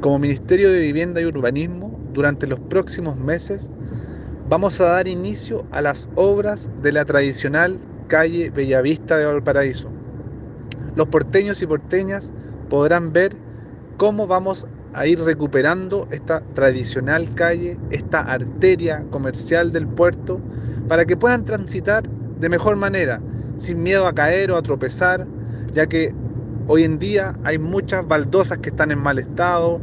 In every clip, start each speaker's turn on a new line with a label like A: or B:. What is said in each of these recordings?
A: Como Ministerio de Vivienda y Urbanismo, durante los próximos meses vamos a dar inicio a las obras de la tradicional calle Bellavista de Valparaíso. Los porteños y porteñas podrán ver cómo vamos a ir recuperando esta tradicional calle, esta arteria comercial del puerto, para que puedan transitar de mejor manera, sin miedo a caer o a tropezar, ya que hoy en día hay muchas baldosas que están en mal estado,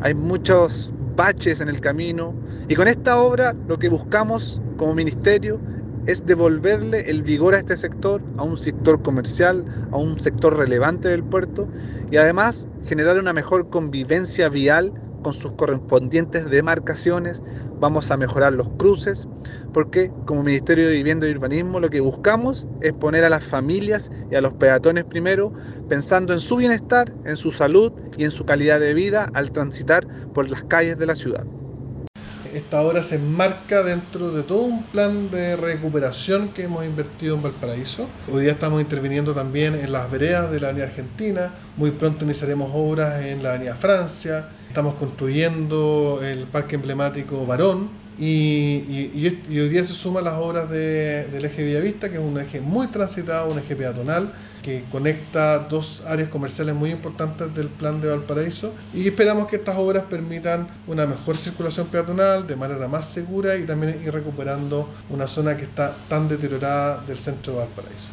A: hay muchos baches en el camino, y con esta obra lo que buscamos como ministerio es devolverle el vigor a este sector, a un sector comercial, a un sector relevante del puerto, y además generar una mejor convivencia vial con sus correspondientes demarcaciones, vamos a mejorar los cruces, porque como Ministerio de Vivienda y Urbanismo lo que buscamos es poner a las familias y a los peatones primero, pensando en su bienestar, en su salud y en su calidad de vida al transitar por las calles de la ciudad.
B: Esta obra se enmarca dentro de todo un plan de recuperación que hemos invertido en Valparaíso. Hoy día estamos interviniendo también en las veredas de la Avenida Argentina. Muy pronto iniciaremos obras en la Avenida Francia. Estamos construyendo el parque emblemático Barón y, hoy día se suman las obras del eje Villavista, que es un eje muy transitado, un eje peatonal, que conecta dos áreas comerciales muy importantes del plan de Valparaíso y esperamos que estas obras permitan una mejor circulación peatonal de manera más segura y también ir recuperando una zona que está tan deteriorada del centro de Valparaíso.